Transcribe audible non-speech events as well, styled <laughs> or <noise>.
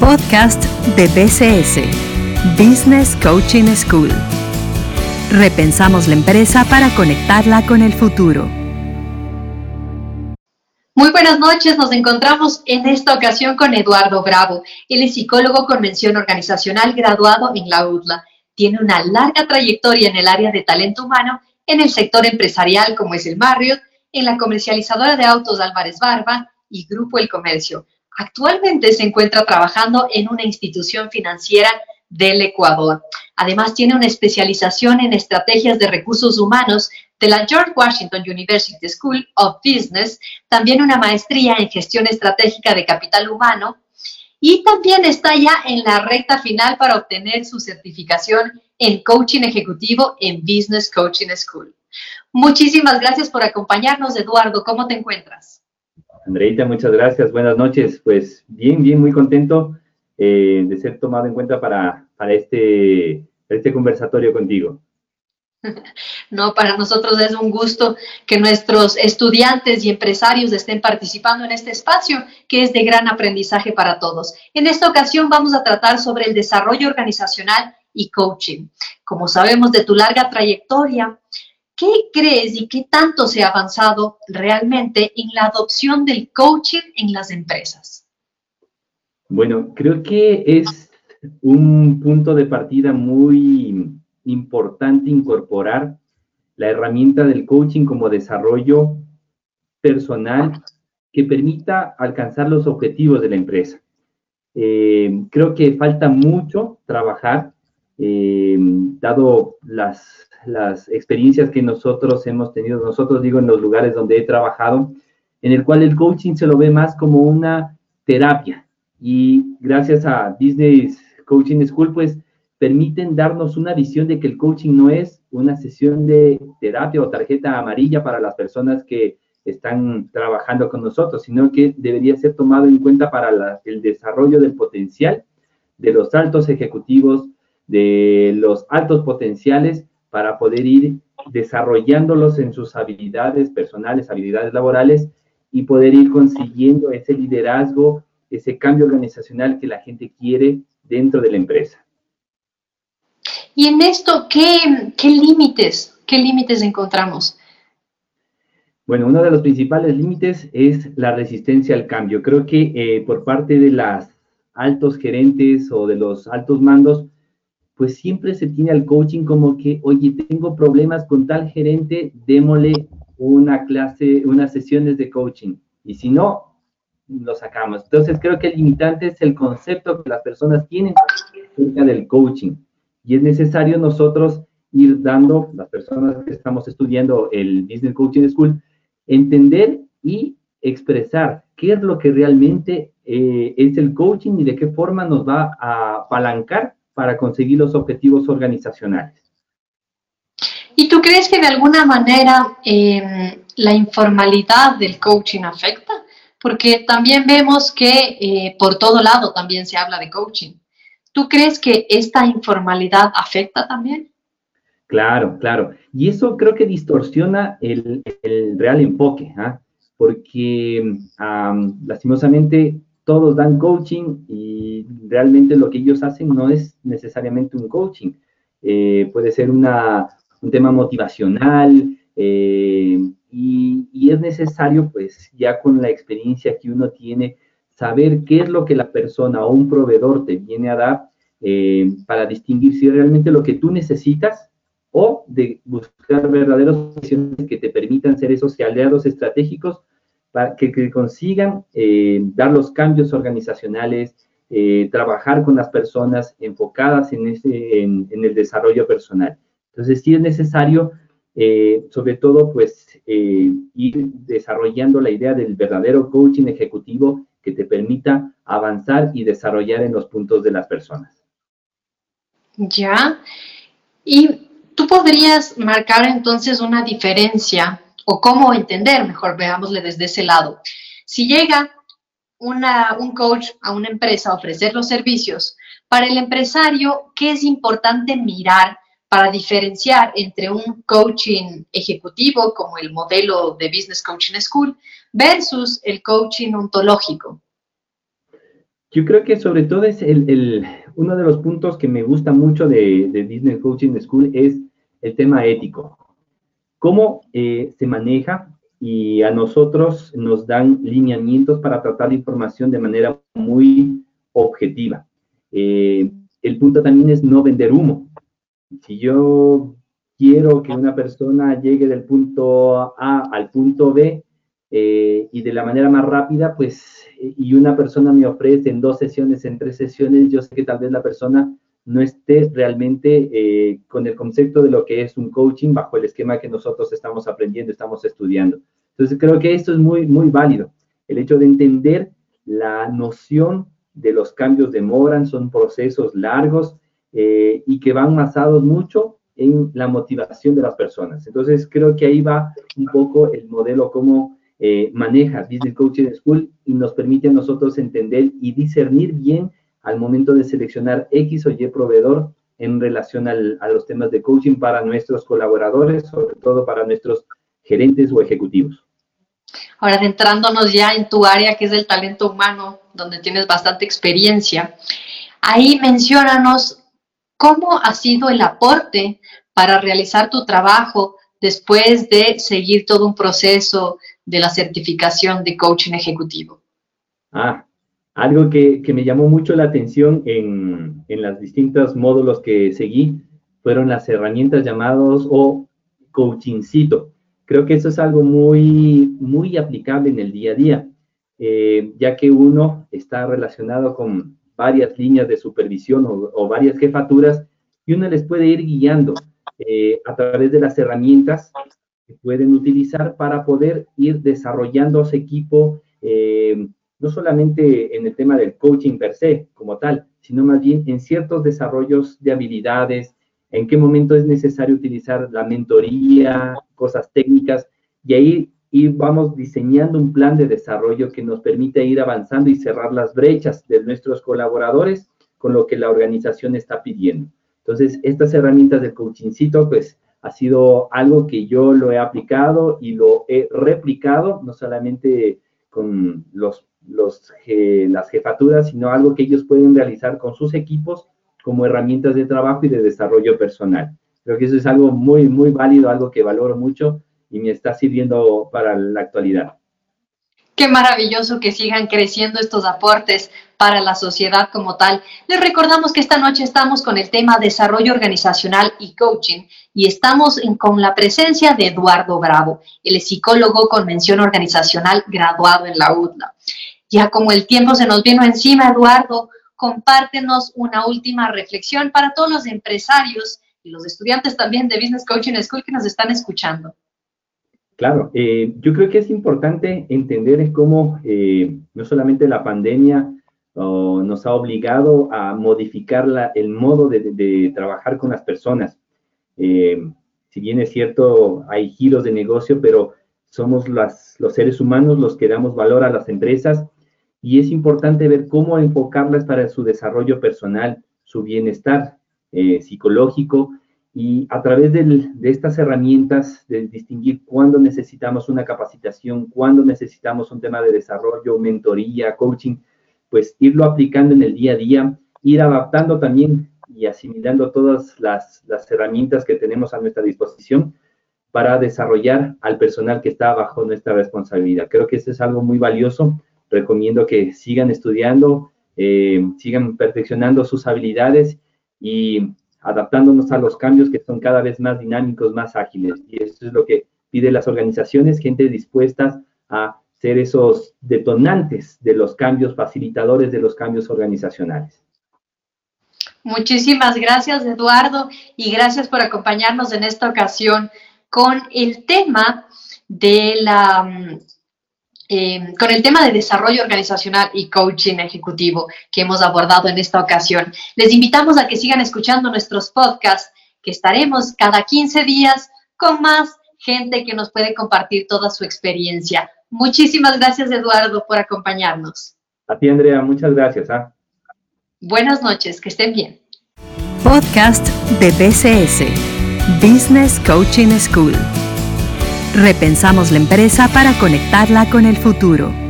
podcast de BCS, Business Coaching School. Repensamos la empresa para conectarla con el futuro. Muy buenas noches, nos encontramos en esta ocasión con Eduardo Bravo. Él es psicólogo con mención organizacional graduado en la UDLA. Tiene una larga trayectoria en el área de talento humano en el sector empresarial como es el Marriott, en la comercializadora de autos Álvarez Barba y Grupo El Comercio. Actualmente se encuentra trabajando en una institución financiera del Ecuador. Además, tiene una especialización en estrategias de recursos humanos de la George Washington University School of Business, también una maestría en gestión estratégica de capital humano y también está ya en la recta final para obtener su certificación en coaching ejecutivo en Business Coaching School. Muchísimas gracias por acompañarnos, Eduardo. ¿Cómo te encuentras? Andreita, muchas gracias. Buenas noches. Pues bien, bien, muy contento eh, de ser tomado en cuenta para, para este, este conversatorio contigo. <laughs> No, para nosotros es un gusto que nuestros estudiantes y empresarios estén participando en este espacio que es de gran aprendizaje para todos. En esta ocasión vamos a tratar sobre el desarrollo organizacional y coaching. Como sabemos de tu larga trayectoria, ¿qué crees y qué tanto se ha avanzado realmente en la adopción del coaching en las empresas? Bueno, creo que es un punto de partida muy importante incorporar la herramienta del coaching como desarrollo personal que permita alcanzar los objetivos de la empresa. Eh, creo que falta mucho trabajar, eh, dado las, las experiencias que nosotros hemos tenido, nosotros digo en los lugares donde he trabajado, en el cual el coaching se lo ve más como una terapia. Y gracias a Business Coaching School, pues permiten darnos una visión de que el coaching no es una sesión de terapia o tarjeta amarilla para las personas que están trabajando con nosotros, sino que debería ser tomado en cuenta para el desarrollo del potencial de los altos ejecutivos, de los altos potenciales, para poder ir desarrollándolos en sus habilidades personales, habilidades laborales y poder ir consiguiendo ese liderazgo, ese cambio organizacional que la gente quiere dentro de la empresa. Y en esto, ¿qué, qué límites, qué límites encontramos? Bueno, uno de los principales límites es la resistencia al cambio. Creo que eh, por parte de los altos gerentes o de los altos mandos, pues siempre se tiene al coaching como que, oye, tengo problemas con tal gerente, démosle una clase, unas sesiones de coaching. Y si no, lo sacamos. Entonces creo que el limitante es el concepto que las personas tienen acerca del coaching y es necesario nosotros ir dando, las personas que estamos estudiando el Business Coaching School, entender y expresar qué es lo que realmente eh, es el coaching y de qué forma nos va a apalancar para conseguir los objetivos organizacionales. ¿Y tú crees que de alguna manera em, la informalidad del coaching afecta? Porque también vemos que eh, por todo lado también se habla de coaching. ¿Tú crees que esta informalidad afecta también? Claro, claro. Y eso creo que distorsiona el, real enfoque, ¿ah? porque lastimosamente todos dan coaching y realmente lo que ellos hacen no es necesariamente un coaching. Eh, puede ser una, un tema motivacional eh, y, es necesario, pues ya con la experiencia que uno tiene, saber qué es lo que la persona o un proveedor te viene a dar eh, para distinguir si realmente lo que tú necesitas o de buscar verdaderos soluciones que te permitan ser esos aliados estratégicos para que, consigan eh, dar los cambios organizacionales, eh, trabajar con las personas enfocadas en, el desarrollo personal. Entonces, sí es necesario, sobre todo, pues, ir desarrollando la idea del verdadero coaching ejecutivo que te permita avanzar y desarrollar en los puntos de las personas. Ya. Y tú podrías marcar entonces una diferencia o cómo entender, mejor veámosle desde ese lado. Si llega un coach a una empresa a ofrecer los servicios, para el empresario, ¿qué es importante mirar para diferenciar entre un coaching ejecutivo como el modelo de Business Coaching School versus el coaching ontológico? Yo creo que sobre todo es el, uno de los puntos que me gusta mucho de, de Business Coaching School es el tema ético. ¿Cómo eh, se maneja? Y a nosotros nos dan lineamientos para tratar la información de manera muy objetiva. Eh, el punto también es no vender humo. Si yo quiero que una persona llegue del punto A al punto B eh, y de la manera más rápida, pues, y una persona me ofrece en dos sesiones, en tres sesiones, yo sé que tal vez la persona no esté realmente eh, con el concepto de lo que es un coaching bajo el esquema que nosotros estamos aprendiendo, estamos estudiando. Entonces, creo que esto es muy, muy válido. El hecho de entender la noción de los cambios demoran, son procesos largos eh, y que van basados mucho en la motivación de las personas. Entonces, creo que ahí va un poco el modelo cómo eh, maneja Business Coaching School y nos permite a nosotros entender y discernir bien al momento de seleccionar X o Y proveedor en relación a los temas de coaching para nuestros colaboradores, sobre todo para nuestros gerentes o ejecutivos. Ahora, adentrándonos ya en tu área que es el talento humano, donde tienes bastante experiencia, ahí mencionanos cómo ha sido el aporte para realizar tu trabajo después de seguir todo un proceso de la certificación de coaching ejecutivo. Ah, algo que, me llamó mucho la atención en, en los distintos módulos que seguí fueron las herramientas llamadas o coachingcito. Creo que eso es algo muy, muy aplicable en el día a día, eh, ya que uno está relacionado con varias líneas de supervisión o, varias jefaturas y uno les puede ir guiando eh, a través de las herramientas que pueden utilizar para poder ir desarrollando su equipo, eh, no solamente en el tema del coaching per se como tal, sino más bien en ciertos desarrollos de habilidades, en qué momento es necesario utilizar la mentoría, cosas técnicas, y ahí vamos diseñando un plan de desarrollo que nos permite ir avanzando y cerrar las brechas de nuestros colaboradores con lo que la organización está pidiendo. Entonces, estas herramientas de coachingcito, pues, ha sido algo que yo lo he aplicado y lo he replicado, no solamente con las jefaturas, sino algo que ellos pueden realizar con sus equipos como herramientas de trabajo y de desarrollo personal. Creo que eso es algo muy, muy válido, algo que valoro mucho y me está sirviendo para la actualidad. Qué maravilloso que sigan creciendo estos aportes para la sociedad como tal. Les recordamos que esta noche estamos con el tema desarrollo organizacional y coaching y estamos con la presencia de Eduardo Bravo, el psicólogo con mención organizacional graduado en la UDLA. Ya como el tiempo se nos vino encima, Eduardo, compártenos una última reflexión para todos los empresarios y los estudiantes también de Business Coaching School que nos están escuchando. Claro, eh, yo creo que es importante entender cómo eh, no solamente la pandemia nos ha obligado a modificar el modo de, trabajar con las personas. Eh, si bien es cierto, hay giros de negocio, pero somos los seres humanos los que damos valor a las empresas y es importante ver cómo enfocarlas para su desarrollo personal, su bienestar eh, psicológico y a través de estas herramientas de distinguir cuándo necesitamos una capacitación, cuándo necesitamos un tema de desarrollo, mentoría, coaching, pues irlo aplicando en el día a día, ir adaptando también y asimilando todas las, las herramientas que tenemos a nuestra disposición para desarrollar al personal que está bajo nuestra responsabilidad. Creo que eso es algo muy valioso recomiendo que sigan estudiando, eh, sigan perfeccionando sus habilidades y adaptándonos a los cambios que son cada vez más dinámicos, más ágiles. Y eso es lo que pide las organizaciones, gente dispuestas a ser esos detonantes de los cambios, facilitadores de los cambios organizacionales. Muchísimas gracias, Eduardo, y gracias por acompañarnos en esta ocasión con el tema de la Em, con el tema de desarrollo organizacional y coaching ejecutivo que hemos abordado en esta ocasión. Les invitamos a que sigan escuchando nuestros podcasts, que estaremos cada 15 días con más gente que nos puede compartir toda su experiencia. Muchísimas gracias, Eduardo, por acompañarnos. A ti, Andrea, muchas gracias. ¿ah? Buenas noches, que estén bien. Podcast de BCS, Business Coaching School. Repensamos la empresa para conectarla con el futuro.